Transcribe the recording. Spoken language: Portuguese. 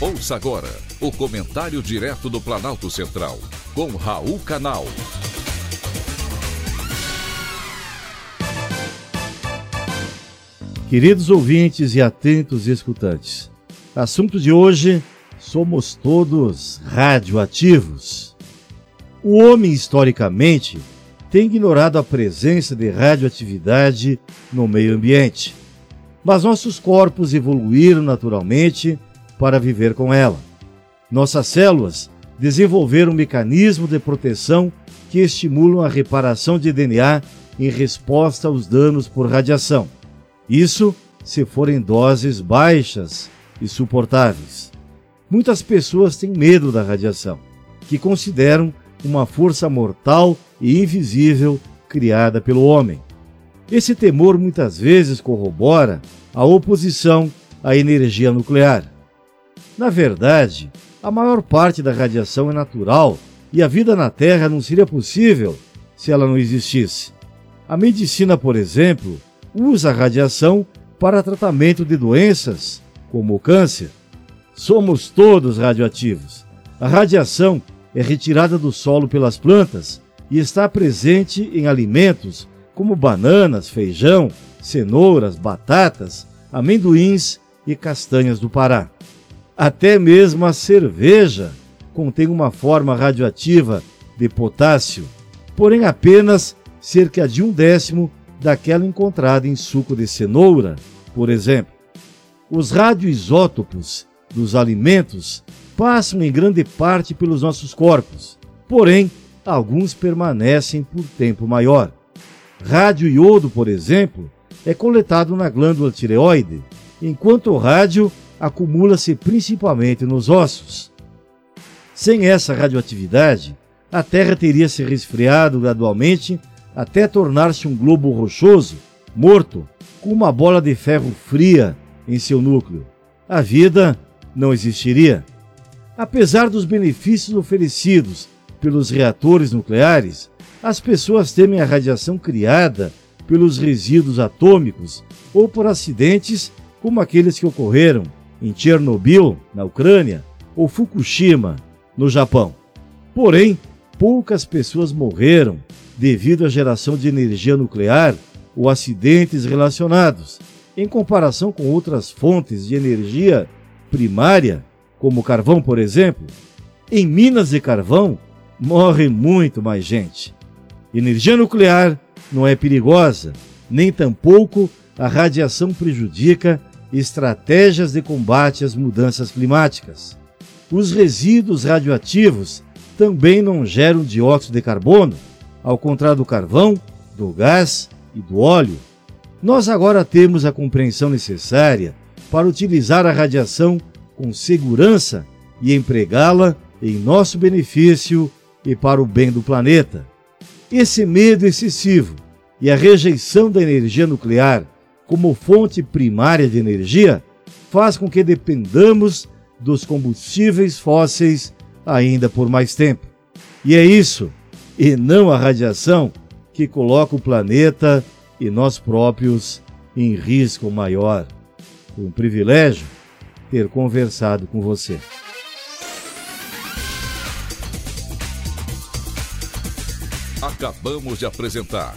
Ouça agora o comentário direto do Planalto Central, com Raul Canal. Queridos ouvintes e atentos escutantes, assunto de hoje: somos todos radioativos. O homem, historicamente, tem ignorado a presença de radioatividade no meio ambiente. Mas nossos corpos evoluíram naturalmente para viver com ela. Nossas células desenvolveram um mecanismo de proteção que estimulam a reparação de DNA em resposta aos danos por radiação. Isso se forem doses baixas e suportáveis. Muitas pessoas têm medo da radiação, que consideram uma força mortal e invisível criada pelo homem. Esse temor muitas vezes corrobora a oposição à energia nuclear. Na verdade, a maior parte da radiação é natural e a vida na Terra não seria possível se ela não existisse. A medicina, por exemplo, usa a radiação para tratamento de doenças como o câncer. Somos todos radioativos. A radiação é retirada do solo pelas plantas e está presente em alimentos como bananas, feijão, cenouras, batatas, amendoins e castanhas do Pará. Até mesmo a cerveja contém uma forma radioativa de potássio, porém apenas cerca de um décimo daquela encontrada em suco de cenoura, por exemplo. Os radioisótopos dos alimentos passam em grande parte pelos nossos corpos, porém alguns permanecem por tempo maior. Rádio iodo, por exemplo, é coletado na glândula tireoide, enquanto o rádio acumula-se principalmente nos ossos. Sem essa radioatividade, a Terra teria se resfriado gradualmente até tornar-se um globo rochoso, morto, com uma bola de ferro fria em seu núcleo. A vida não existiria. Apesar dos benefícios oferecidos pelos reatores nucleares, as pessoas temem a radiação criada pelos resíduos atômicos ou por acidentes como aqueles que ocorreram em Chernobyl, na Ucrânia, ou Fukushima, no Japão. Porém, poucas pessoas morreram devido à geração de energia nuclear ou acidentes relacionados, em comparação com outras fontes de energia primária, como carvão, por exemplo. Em minas de carvão, morre muito mais gente. Energia nuclear não é perigosa, nem tampouco a radiação prejudica estratégias de combate às mudanças climáticas. Os resíduos radioativos também não geram dióxido de carbono, ao contrário do carvão, do gás e do óleo. Nós agora temos a compreensão necessária para utilizar a radiação com segurança e empregá-la em nosso benefício e para o bem do planeta. Esse medo excessivo e a rejeição da energia nuclear como fonte primária de energia faz com que dependamos dos combustíveis fósseis ainda por mais tempo. E é isso, e não a radiação, que coloca o planeta e nós próprios em risco maior. Um privilégio ter conversado com você. Acabamos de apresentar